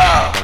Love.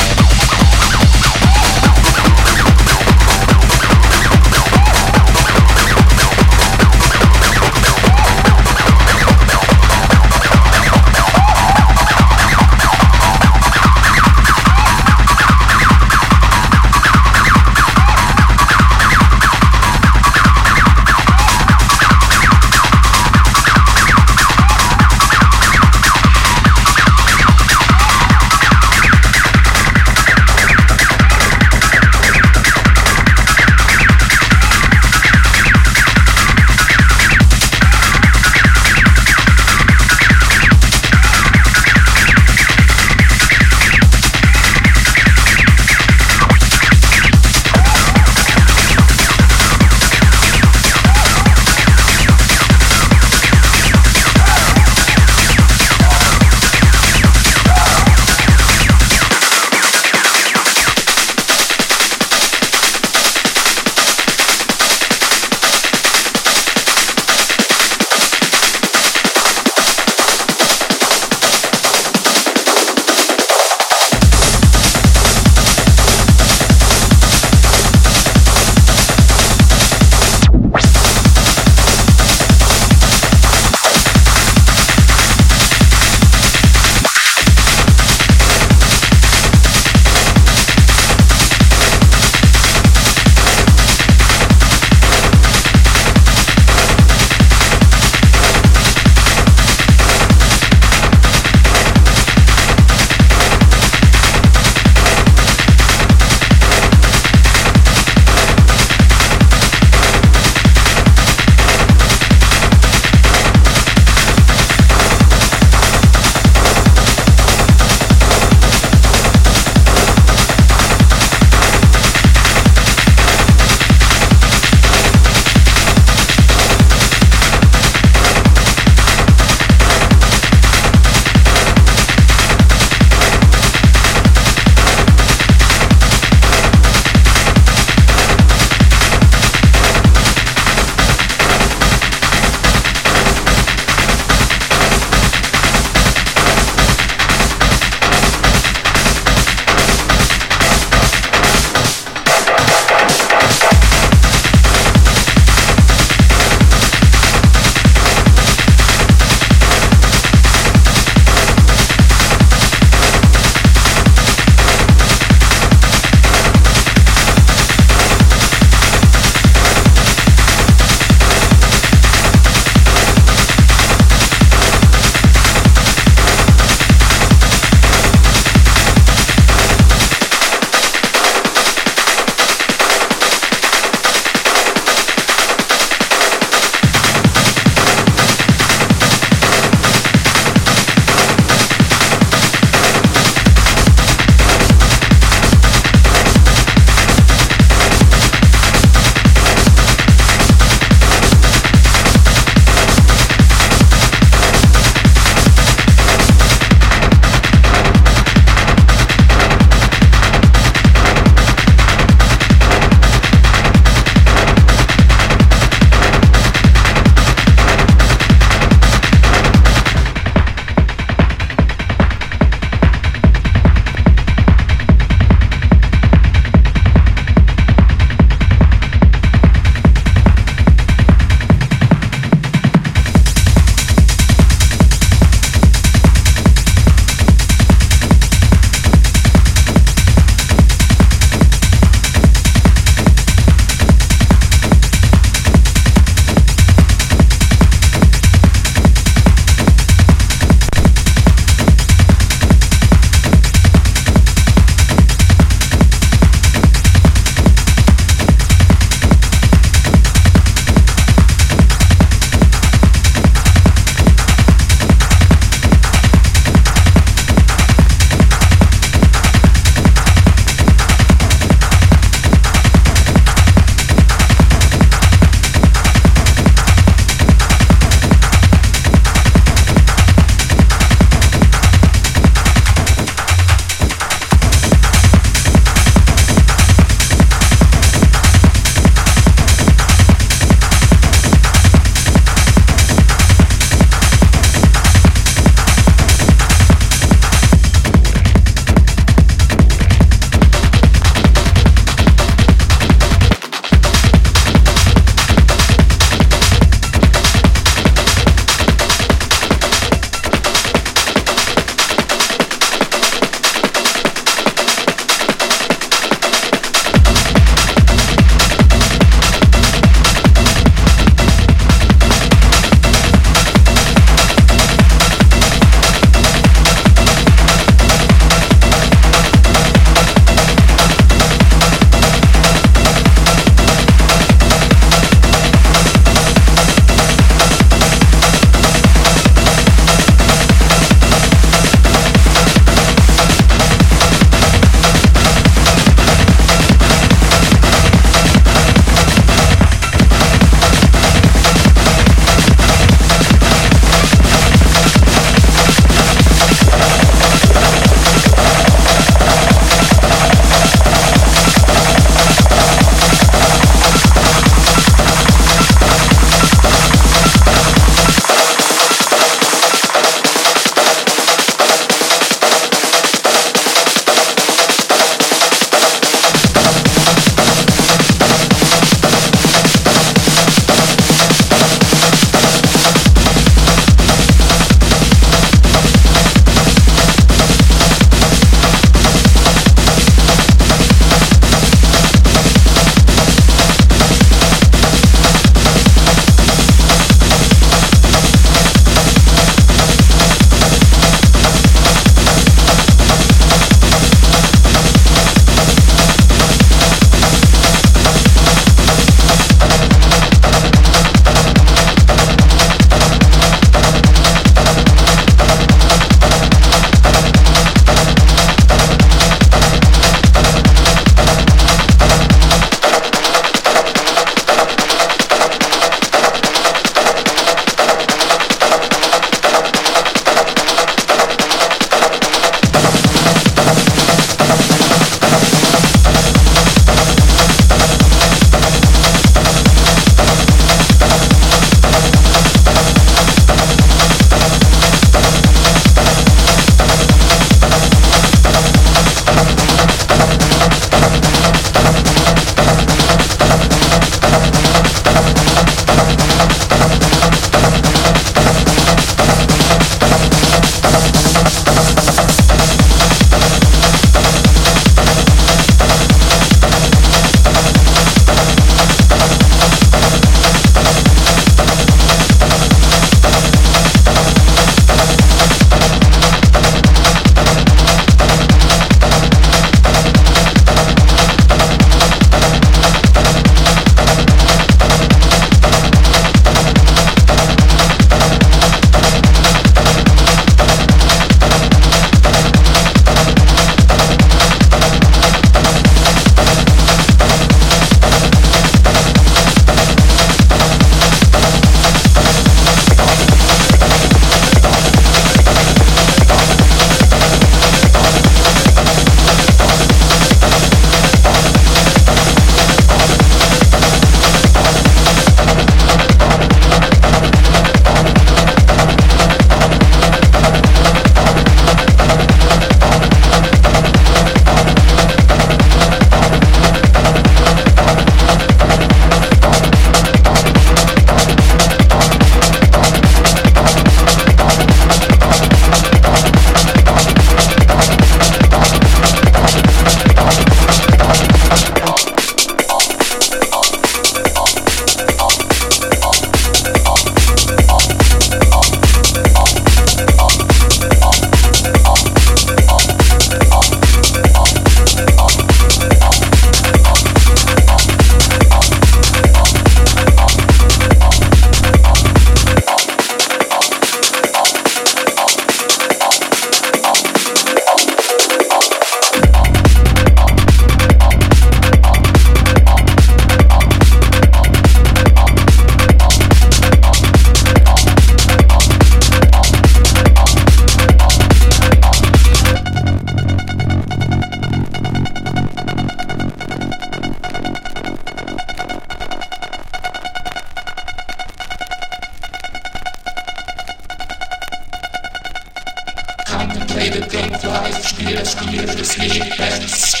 das caminhas dos.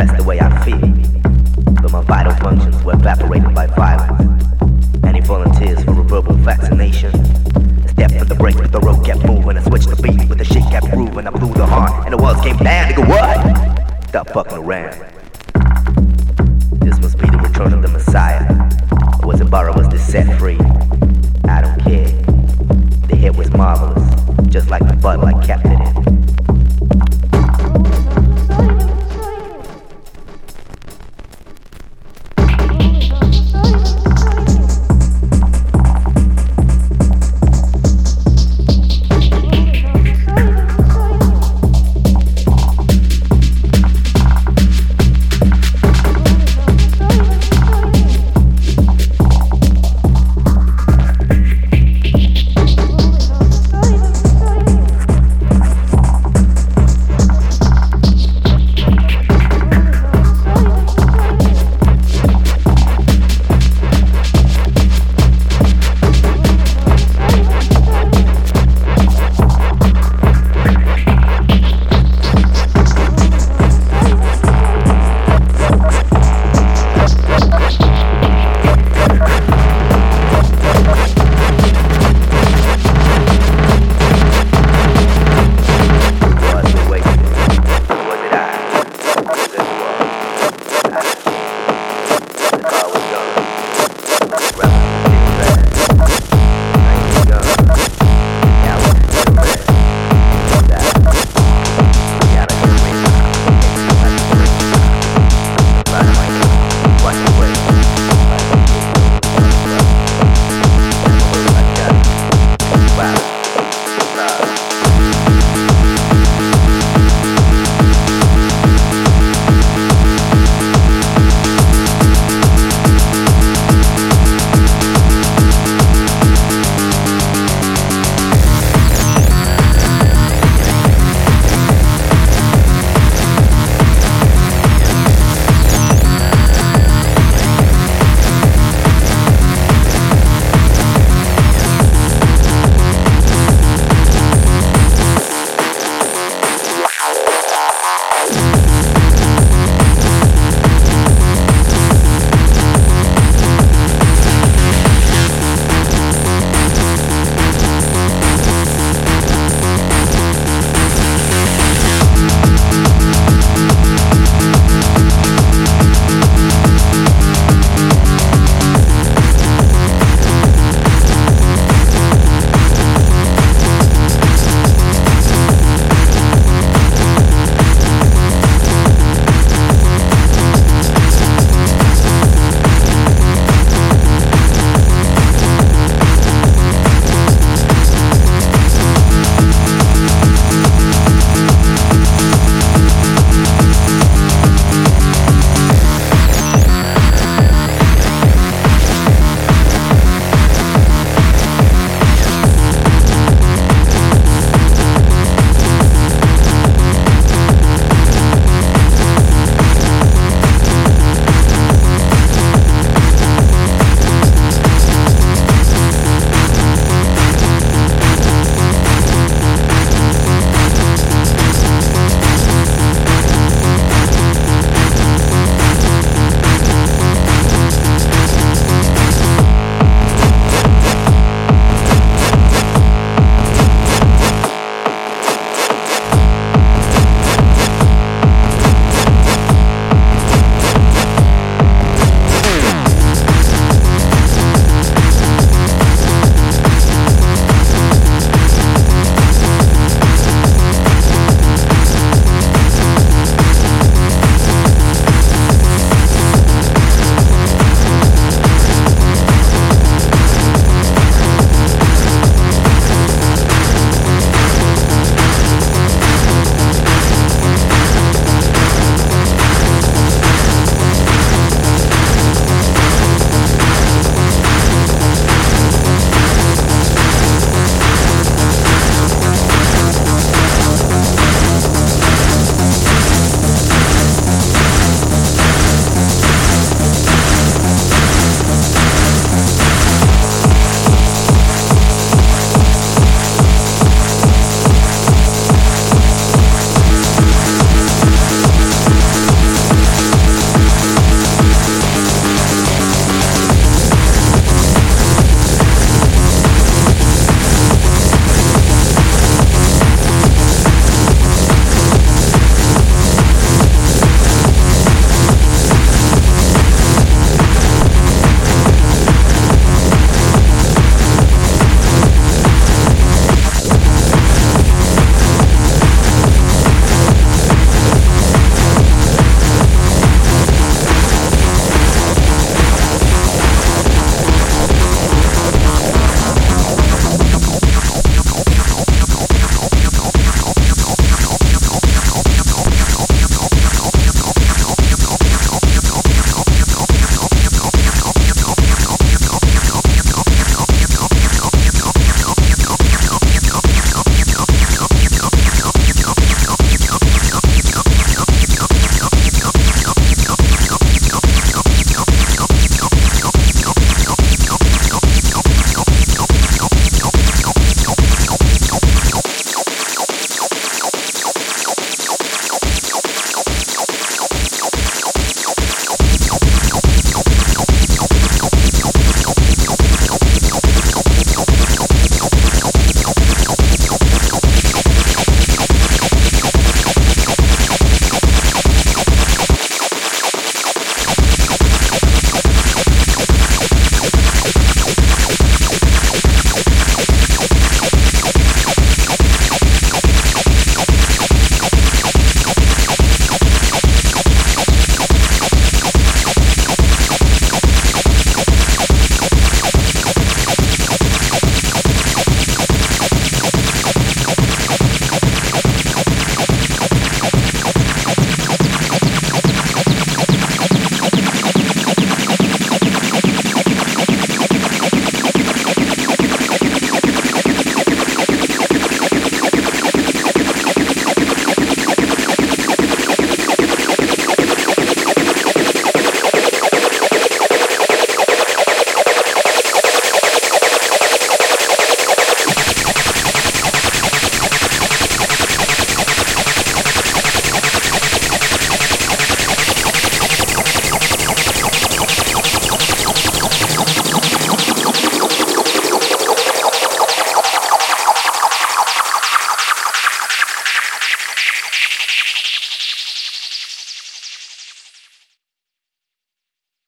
suppress the way I feel, but my vital functions were evaporated by violence.